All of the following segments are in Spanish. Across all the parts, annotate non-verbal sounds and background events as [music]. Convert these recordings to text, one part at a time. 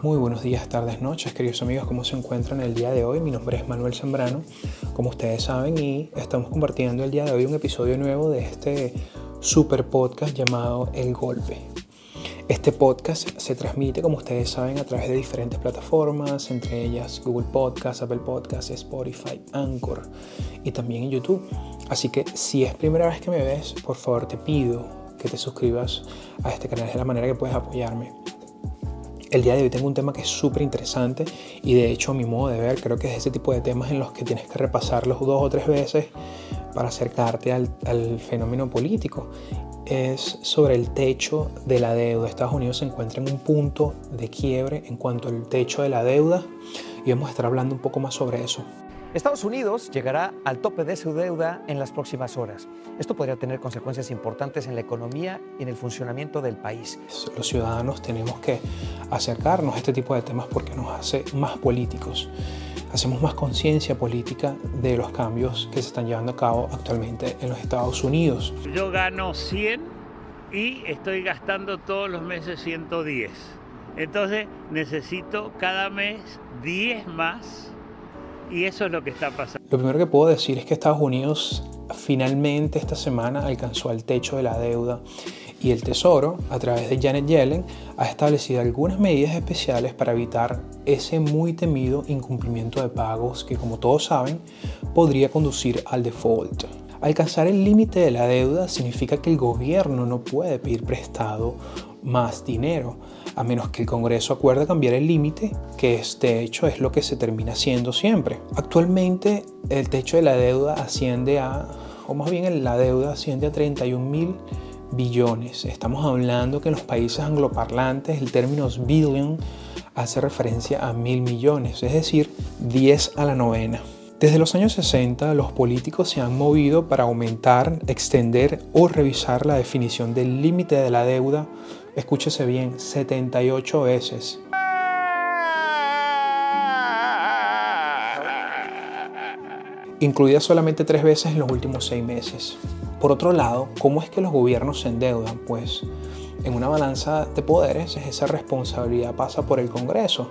Muy buenos días, tardes, noches, queridos amigos, ¿cómo se encuentran el día de hoy? Mi nombre es Manuel Zambrano, como ustedes saben, y estamos compartiendo el día de hoy un episodio nuevo de este super podcast llamado El Golpe. Este podcast se transmite, como ustedes saben, a través de diferentes plataformas, entre ellas Google Podcast, Apple Podcast, Spotify, Anchor y también en YouTube. Así que si es primera vez que me ves, por favor te pido que te suscribas a este canal, es la manera que puedes apoyarme. El día de hoy tengo un tema que es súper interesante y de hecho a mi modo de ver creo que es ese tipo de temas en los que tienes que repasarlos dos o tres veces para acercarte al, al fenómeno político. Es sobre el techo de la deuda. Estados Unidos se encuentra en un punto de quiebre en cuanto al techo de la deuda y vamos a estar hablando un poco más sobre eso. Estados Unidos llegará al tope de su deuda en las próximas horas. Esto podría tener consecuencias importantes en la economía y en el funcionamiento del país. Los ciudadanos tenemos que acercarnos a este tipo de temas porque nos hace más políticos. Hacemos más conciencia política de los cambios que se están llevando a cabo actualmente en los Estados Unidos. Yo gano 100 y estoy gastando todos los meses 110. Entonces necesito cada mes 10 más y eso es lo que está pasando. Lo primero que puedo decir es que Estados Unidos finalmente esta semana alcanzó el techo de la deuda y el Tesoro, a través de Janet Yellen, ha establecido algunas medidas especiales para evitar ese muy temido incumplimiento de pagos que, como todos saben, podría conducir al default. Alcanzar el límite de la deuda significa que el gobierno no puede pedir prestado más dinero, a menos que el Congreso acuerde cambiar el límite, que este hecho es lo que se termina haciendo siempre. Actualmente el techo de la deuda asciende a, o más bien la deuda asciende a 31 mil billones. Estamos hablando que en los países angloparlantes el término billion hace referencia a mil millones, es decir, 10 a la novena. Desde los años 60, los políticos se han movido para aumentar, extender o revisar la definición del límite de la deuda, escúchese bien, 78 veces. Incluidas solamente tres veces en los últimos seis meses. Por otro lado, ¿cómo es que los gobiernos se endeudan? Pues en una balanza de poderes esa responsabilidad pasa por el Congreso.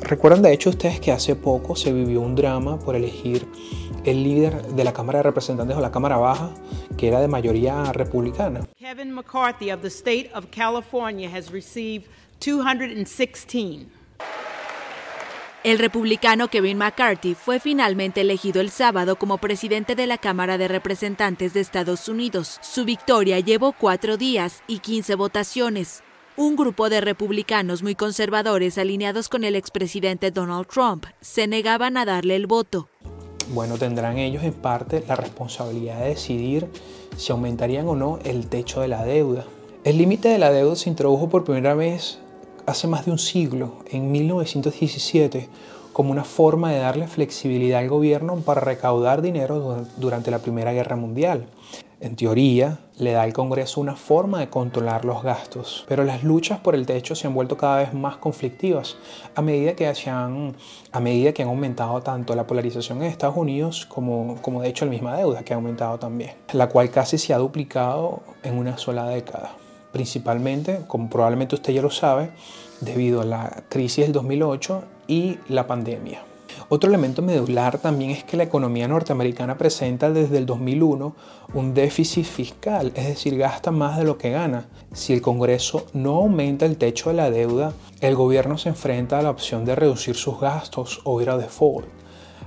Recuerdan de hecho ustedes que hace poco se vivió un drama por elegir el líder de la Cámara de Representantes o la Cámara Baja, que era de mayoría republicana. Kevin McCarthy of the state of California has received 216 el republicano Kevin McCarthy fue finalmente elegido el sábado como presidente de la Cámara de Representantes de Estados Unidos. Su victoria llevó cuatro días y 15 votaciones. Un grupo de republicanos muy conservadores alineados con el expresidente Donald Trump se negaban a darle el voto. Bueno, tendrán ellos en parte la responsabilidad de decidir si aumentarían o no el techo de la deuda. El límite de la deuda se introdujo por primera vez hace más de un siglo, en 1917, como una forma de darle flexibilidad al gobierno para recaudar dinero durante la Primera Guerra Mundial. En teoría, le da al Congreso una forma de controlar los gastos, pero las luchas por el techo se han vuelto cada vez más conflictivas a medida que, han, aumentado tanto la polarización en Estados Unidos como, como de hecho la misma deuda que ha aumentado también, la cual casi se ha duplicado en una sola década principalmente, como probablemente usted ya lo sabe, debido a la crisis del 2008 y la pandemia. Otro elemento medular también es que la economía norteamericana presenta desde el 2001 un déficit fiscal, es decir, gasta más de lo que gana. Si el Congreso no aumenta el techo de la deuda, el gobierno se enfrenta a la opción de reducir sus gastos o ir a default.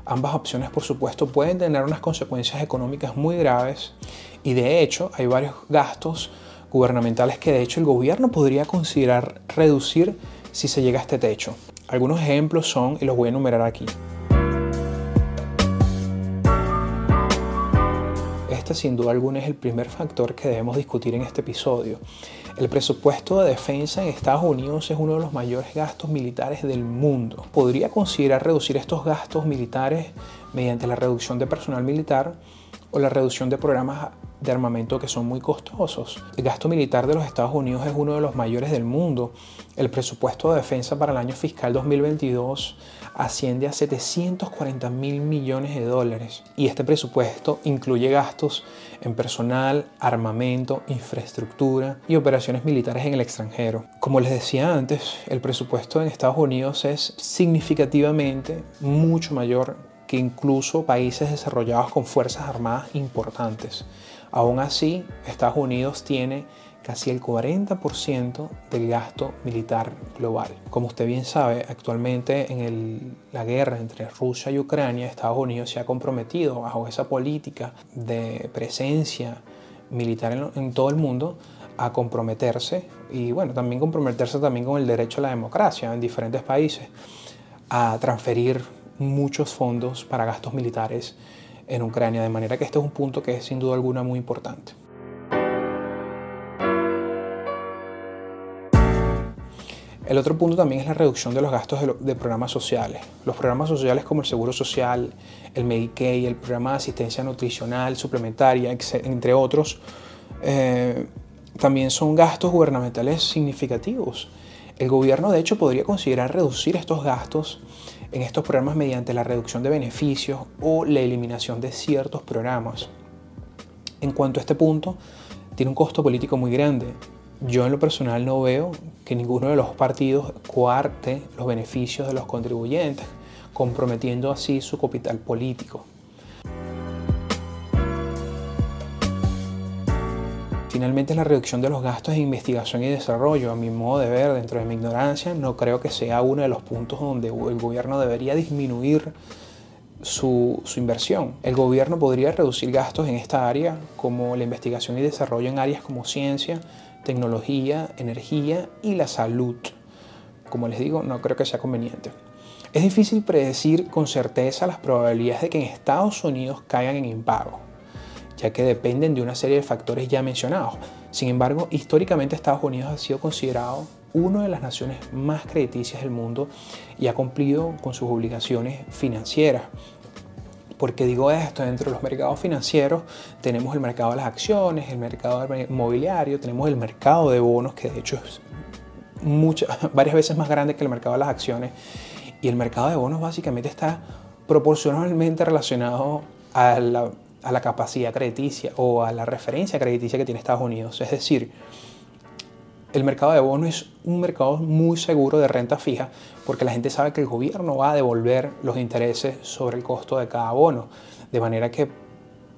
Ambas opciones, por supuesto, pueden tener unas consecuencias económicas muy graves y de hecho hay varios gastos gubernamentales que de hecho el gobierno podría considerar reducir si se llega a este techo. Algunos ejemplos son, y los voy a enumerar aquí. Este sin duda alguna es el primer factor que debemos discutir en este episodio. El presupuesto de defensa en Estados Unidos es uno de los mayores gastos militares del mundo. Podría considerar reducir estos gastos militares mediante la reducción de personal militar o la reducción de programas de armamento que son muy costosos. El gasto militar de los Estados Unidos es uno de los mayores del mundo. El presupuesto de defensa para el año fiscal 2022 asciende a 740 mil millones de dólares y este presupuesto incluye gastos en personal, armamento, infraestructura y operaciones militares en el extranjero. Como les decía antes, el presupuesto en Estados Unidos es significativamente mucho mayor que incluso países desarrollados con fuerzas armadas importantes. Aún así, Estados Unidos tiene casi el 40% del gasto militar global. Como usted bien sabe, actualmente en la guerra entre Rusia y Ucrania, Estados Unidos se ha comprometido bajo esa política de presencia militar en, en todo el mundo a comprometerse y bueno, también comprometerse también con el derecho a la democracia en diferentes países, a transferir muchos fondos para gastos militares en Ucrania, de manera que este es un punto que es sin duda alguna muy importante. El otro punto también es la reducción de los gastos de, programas sociales. Los programas sociales como el Seguro Social, el Medicaid, el programa de asistencia nutricional suplementaria, entre otros, eh, también son gastos gubernamentales significativos. El gobierno, de hecho, podría considerar reducir estos gastos en estos programas mediante la reducción de beneficios o la eliminación de ciertos programas. En cuanto a este punto, tiene un costo político muy grande. Yo en lo personal no veo que ninguno de los partidos coarte los beneficios de los contribuyentes, comprometiendo así su capital político. Finalmente, la reducción de los gastos de investigación y desarrollo, a mi modo de ver, dentro de mi ignorancia, no creo que sea uno de los puntos donde el gobierno debería disminuir su, su, inversión. El gobierno podría reducir gastos en esta área, como la investigación y desarrollo en áreas como ciencia, tecnología, energía y la salud. Como les digo, no creo que sea conveniente. Es difícil predecir con certeza las probabilidades de que en Estados Unidos caigan en impago ya que dependen de una serie de factores ya mencionados. Sin embargo, históricamente Estados Unidos ha sido considerado una de las naciones más crediticias del mundo y ha cumplido con sus obligaciones financieras. ¿Por qué digo esto? Dentro de los mercados financieros tenemos el mercado de las acciones, el mercado inmobiliario, tenemos el mercado de bonos, que de hecho es [laughs] varias veces más grande que el mercado de las acciones. Y el mercado de bonos básicamente está proporcionalmente relacionado a la a la capacidad crediticia o a la referencia crediticia que tiene Estados Unidos. Es decir, el mercado de bonos es un mercado muy seguro de renta fija porque la gente sabe que el gobierno va a devolver los intereses sobre el costo de cada bono. De manera que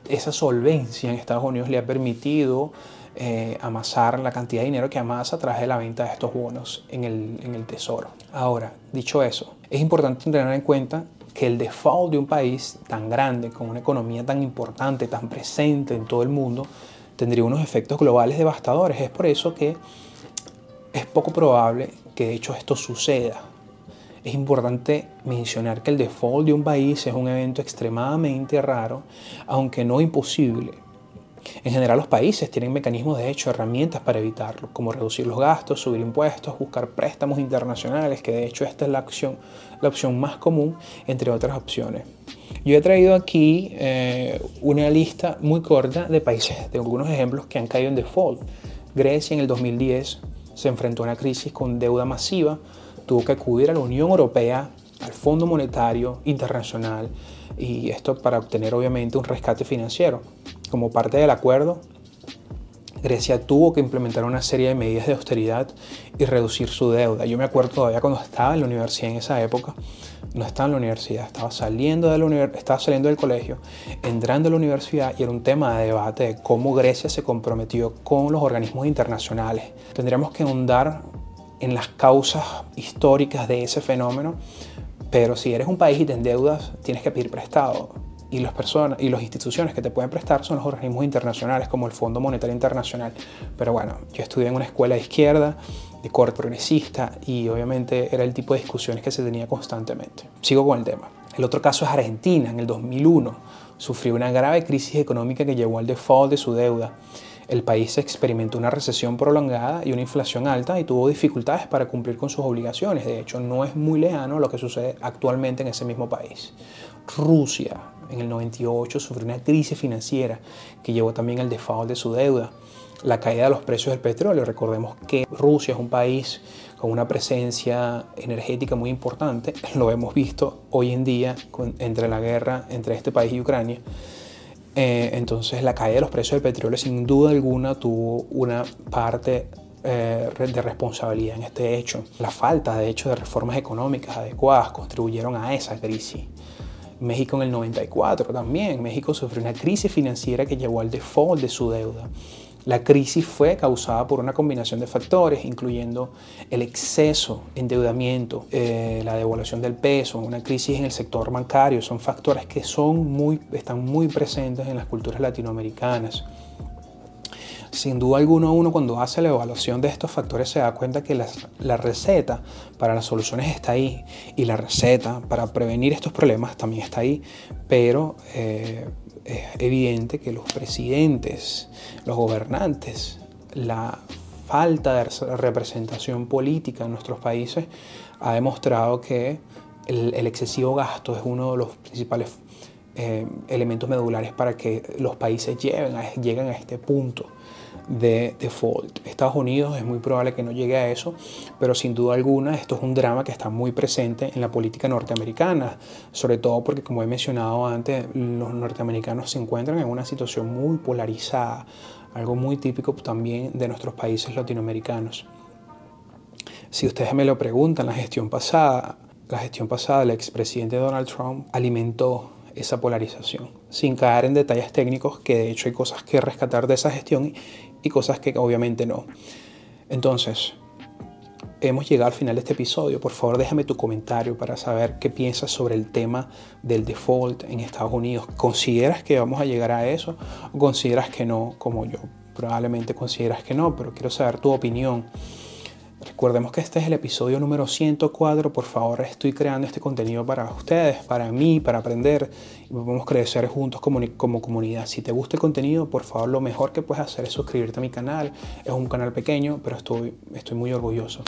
esa solvencia en Estados Unidos le ha permitido eh, amasar la cantidad de dinero que amasa a través de la venta de estos bonos en el, en el tesoro. Ahora, dicho eso, es importante tener en cuenta que el default de un país tan grande, con una economía tan importante, tan presente en todo el mundo, tendría unos efectos globales devastadores. Es por eso que es poco probable que de hecho esto suceda. Es importante mencionar que el default de un país es un evento extremadamente raro, aunque no imposible. En general los países tienen mecanismos, de hecho, herramientas para evitarlo, como reducir los gastos, subir impuestos, buscar préstamos internacionales, que de hecho esta es la opción, la opción más común, entre otras opciones. Yo he traído aquí eh, una lista muy corta de países, de algunos ejemplos que han caído en default. Grecia en el 2010 se enfrentó a una crisis con deuda masiva, tuvo que acudir a la Unión Europea, al Fondo Monetario Internacional, y esto para obtener obviamente un rescate financiero. Como parte del acuerdo, Grecia tuvo que implementar una serie de medidas de austeridad y reducir su deuda. Yo me acuerdo todavía cuando estaba en la universidad en esa época, no estaba en la universidad, estaba saliendo, de la estaba saliendo del colegio, entrando a la universidad y era un tema de debate de cómo Grecia se comprometió con los organismos internacionales. Tendríamos que ahondar en las causas históricas de ese fenómeno, pero si eres un país y te endeudas, tienes que pedir prestado y las personas y las instituciones que te pueden prestar son los organismos internacionales como el Fondo Monetario Internacional. Pero bueno, yo estudié en una escuela de izquierda, de corte progresista y obviamente era el tipo de discusiones que se tenía constantemente. Sigo con el tema. El otro caso es Argentina. En el 2001 sufrió una grave crisis económica que llevó al default de su deuda. El país experimentó una recesión prolongada y una inflación alta y tuvo dificultades para cumplir con sus obligaciones. De hecho, no es muy lejano lo que sucede actualmente en ese mismo país. Rusia en el 98 sufrió una crisis financiera que llevó también al default de su deuda. La caída de los precios del petróleo. Recordemos que Rusia es un país con una presencia energética muy importante. [laughs] Lo hemos visto hoy en día entre la guerra entre este país y Ucrania. Eh, entonces la caída de los precios del petróleo sin duda alguna tuvo una parte eh, de responsabilidad en este hecho. La falta de hecho de reformas económicas adecuadas contribuyeron a esa crisis. México en el 94 también. México sufrió una crisis financiera que llevó al default de su deuda. La crisis fue causada por una combinación de factores, incluyendo el exceso, endeudamiento, eh, la devaluación del peso, una crisis en el sector bancario. Son factores que son muy, están muy presentes en las culturas latinoamericanas. Sin duda alguna, uno cuando hace la evaluación de estos factores se da cuenta que la, receta para las soluciones está ahí y la receta para prevenir estos problemas también está ahí, pero eh, es evidente que los presidentes, los gobernantes, la falta de representación política en nuestros países ha demostrado que el, excesivo gasto es uno de los principales eh, elementos medulares para que los países lleguen lleguen a este punto de default. Estados Unidos es muy probable que no llegue a eso, pero sin duda alguna esto es un drama que está muy presente en la política norteamericana, sobre todo porque como he mencionado antes, los norteamericanos se encuentran en una situación muy polarizada, algo muy típico también de nuestros países latinoamericanos. Si ustedes me lo preguntan, la gestión pasada, la gestión pasada del expresidente Donald Trump alimentó esa polarización, sin caer en detalles técnicos, que de hecho hay cosas que rescatar de esa gestión y cosas que obviamente no. Entonces, hemos llegado al final de este episodio. Por favor, déjame tu comentario para saber qué piensas sobre el tema del default en Estados Unidos. ¿Consideras que vamos a llegar a eso o consideras que no, como yo? Probablemente consideras que no, pero quiero saber tu opinión. Recordemos que este es el episodio número 104. Por favor, estoy creando este contenido para ustedes, para mí, para aprender y podemos crecer juntos como, comunidad. Si te gusta el contenido, por favor, lo mejor que puedes hacer es suscribirte a mi canal. Es un canal pequeño, pero estoy, estoy muy orgulloso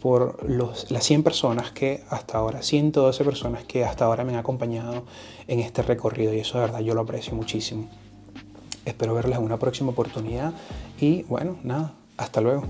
por los, las 100 personas que hasta ahora, 112 personas que hasta ahora me han acompañado en este recorrido y eso de verdad yo lo aprecio muchísimo. Espero verles en una próxima oportunidad y bueno, nada, hasta luego.